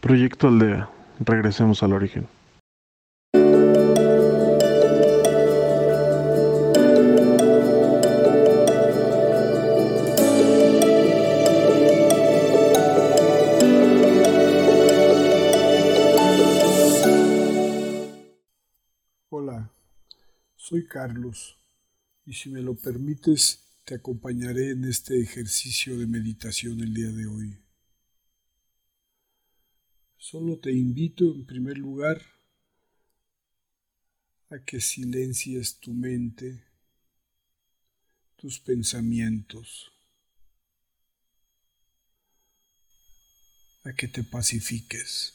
Proyecto Aldea. Regresemos al origen. Hola, soy Carlos y si me lo permites te acompañaré en este ejercicio de meditación el día de hoy. Solo te invito en primer lugar a que silencies tu mente, tus pensamientos, a que te pacifiques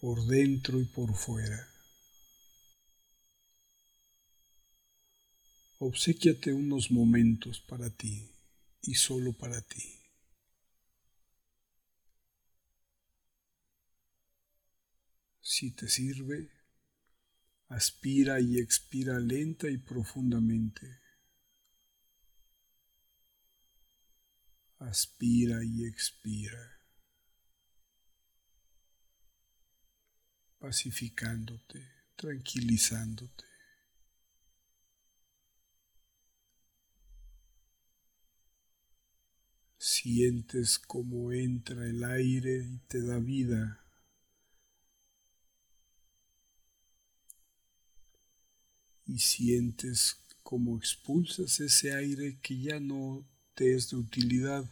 por dentro y por fuera. Obséquiate unos momentos para ti y solo para ti. Si te sirve, aspira y expira lenta y profundamente. Aspira y expira. pacificándote, tranquilizándote. Sientes cómo entra el aire y te da vida. Y sientes cómo expulsas ese aire que ya no te es de utilidad.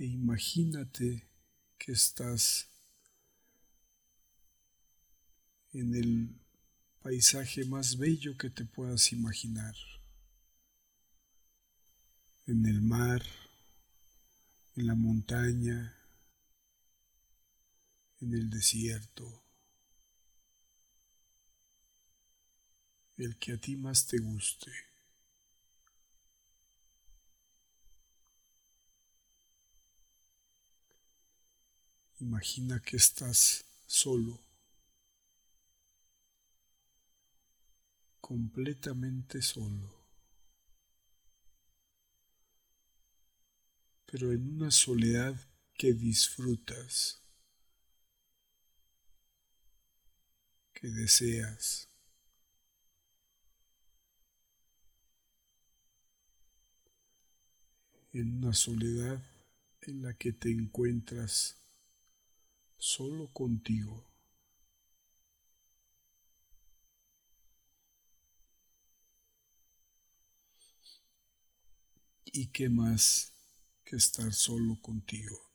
e imagínate que estás en el paisaje más bello que te puedas imaginar, en el mar, en la montaña, en el desierto, el que a ti más te guste. Imagina que estás solo, completamente solo, pero en una soledad que disfrutas, que deseas. en una soledad en la que te encuentras solo contigo. ¿Y qué más que estar solo contigo?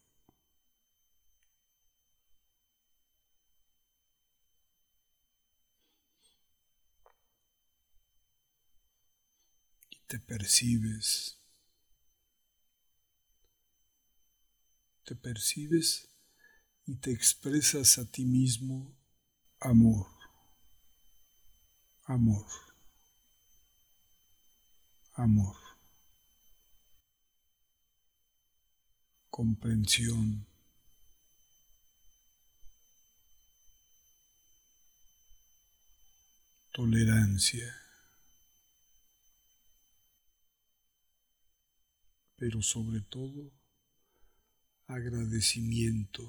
Te percibes, te percibes y te expresas a ti mismo amor, amor, amor, comprensión. tolerancia, pero sobre todo agradecimiento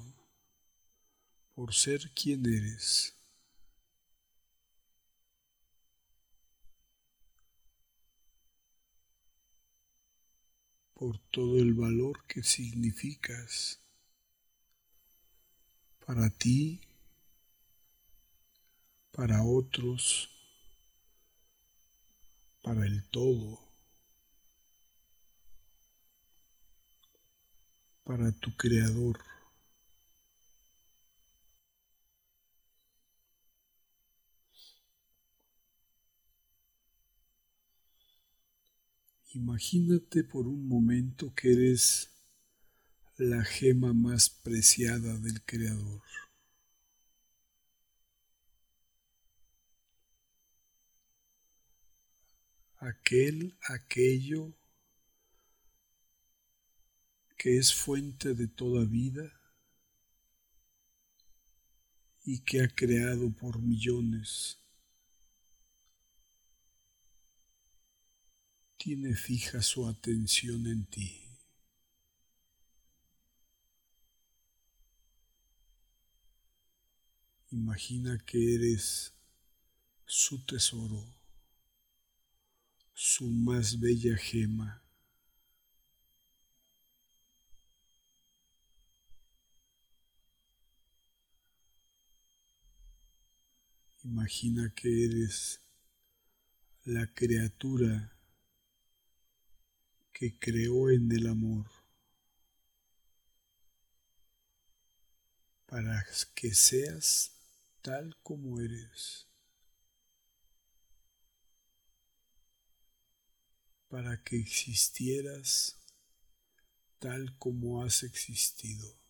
por ser quien eres. por todo el valor que significas para ti, para otros, para el todo, para tu creador. Imagínate por un momento que eres la gema más preciada del Creador. Aquel, aquello que es fuente de toda vida y que ha creado por millones tiene fija su atención en ti. Imagina que eres su tesoro, su más bella gema. Imagina que eres la criatura que creó en el amor para que seas tal como eres, para que existieras tal como has existido.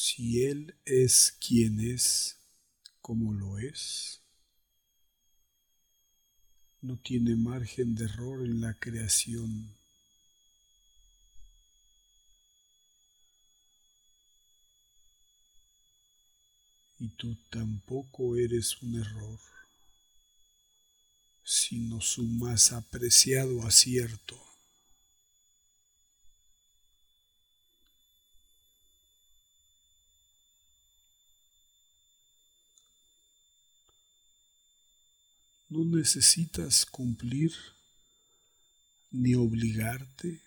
Si Él es quien es, como lo es, no tiene margen de error en la creación. Y tú tampoco eres un error, sino su más apreciado acierto. No necesitas cumplir ni obligarte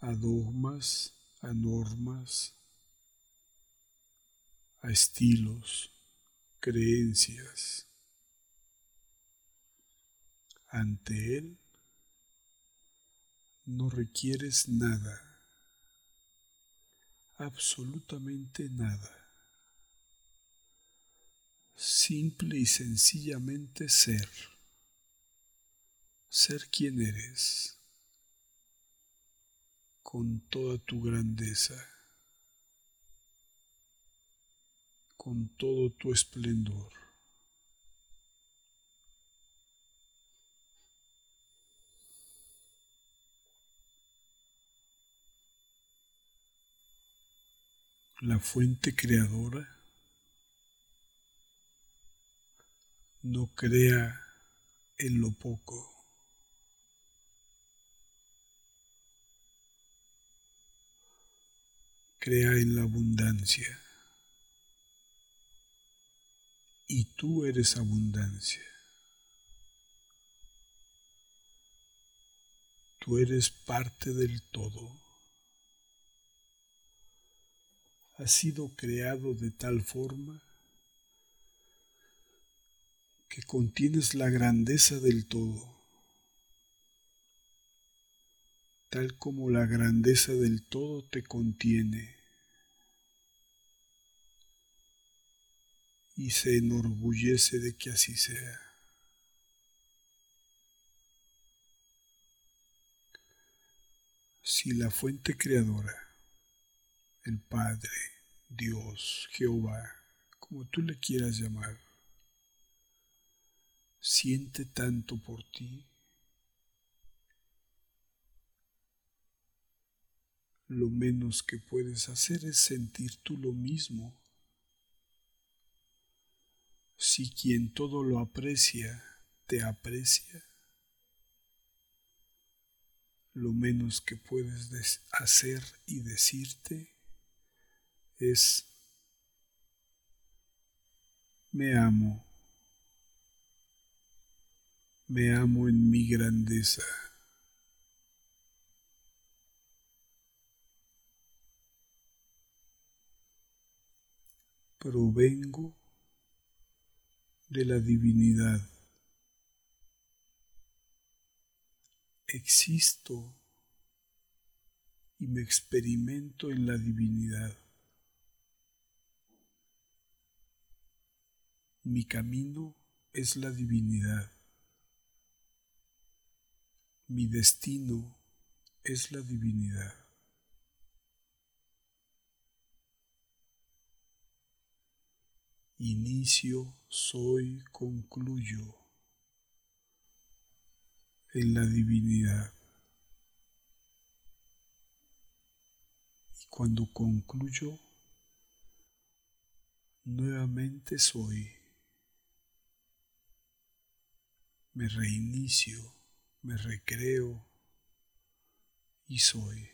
a dogmas, a normas, a estilos, creencias. Ante Él no requieres nada, absolutamente nada simple y sencillamente ser, ser quien eres, con toda tu grandeza, con todo tu esplendor. La fuente creadora no crea en lo poco. Crea en la abundancia. Y tú eres abundancia. Tú eres parte del todo. Has sido creado de tal forma que contienes la grandeza del todo, tal como la grandeza del todo te contiene y se enorgullece de que así sea. Si la fuente creadora, el Padre, Dios, Jehová, como tú le quieras llamar, siente tanto por ti. Lo menos que puedes hacer es sentir tú lo mismo. Si quien todo lo aprecia te aprecia, lo menos que puedes hacer y decirte es me amo me amo en mi grandeza. Provengo de la divinidad. Existo y me experimento en la divinidad. Mi camino es la divinidad. Mi destino es la divinidad. Inicio, soy, concluyo en la divinidad. Y cuando concluyo, Nuevamente soy. Me reinicio, me recreo y soy.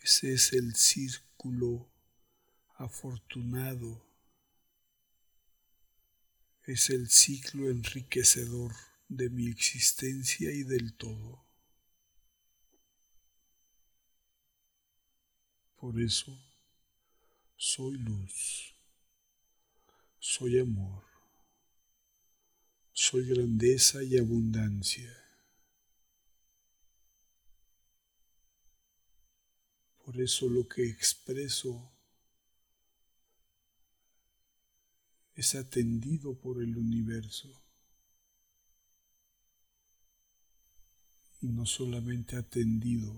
Ese es el círculo afortunado. Es el ciclo enriquecedor de mi existencia y del todo. Por eso soy luz, soy amor, soy grandeza y abundancia. Por eso lo que expreso es atendido por el universo. Y no solamente atendido,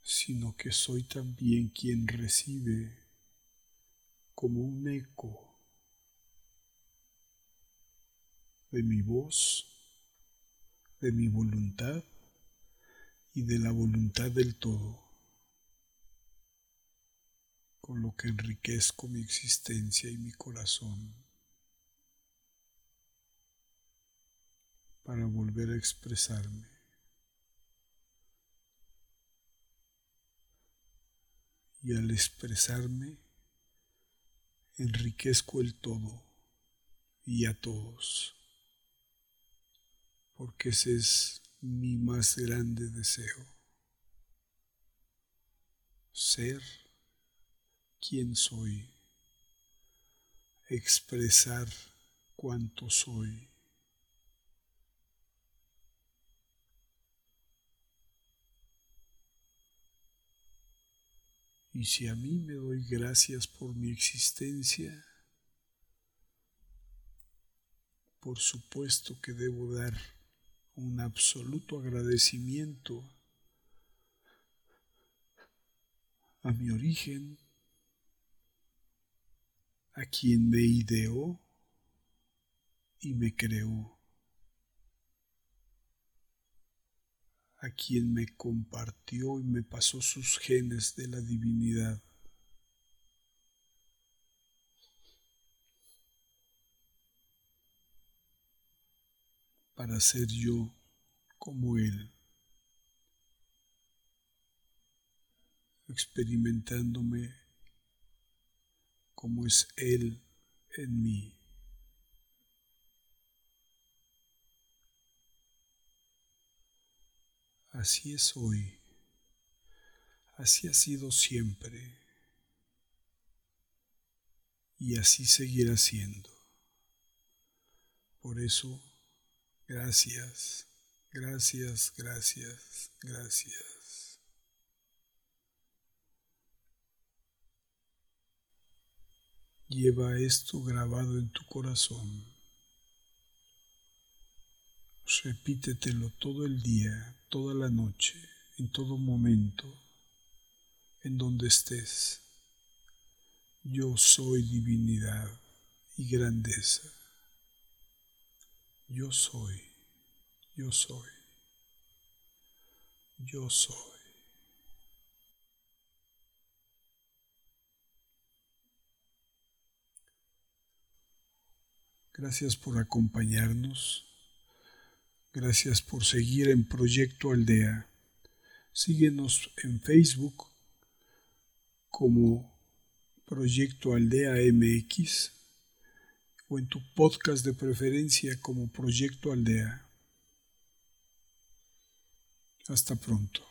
sino que soy también quien recibe como un eco de mi voz, de mi voluntad y de la voluntad del todo, con lo que enriquezco mi existencia y mi corazón para volver a expresarme. Y al expresarme, enriquezco el todo y a todos, porque ese es mi más grande deseo. Ser quien soy, expresar cuánto soy. Y si a mí me doy gracias por mi existencia, por supuesto que debo dar un absoluto agradecimiento a mi origen, a quien me ideó y me creó, a quien me compartió y me pasó sus genes de la divinidad. Para ser yo como Él, experimentándome como es Él en mí. Así es hoy, así ha sido siempre y así seguirá siendo. Por eso Gracias, gracias, gracias, gracias. Lleva esto grabado en tu corazón. Repítetelo todo el día, toda la noche, en todo momento, en donde estés. Yo soy divinidad y grandeza. Yo soy, yo soy, yo soy. Gracias por acompañarnos. Gracias por seguir en Proyecto Aldea. Síguenos en Facebook como Proyecto Aldea MX o en tu podcast de preferencia como Proyecto Aldea. Hasta pronto.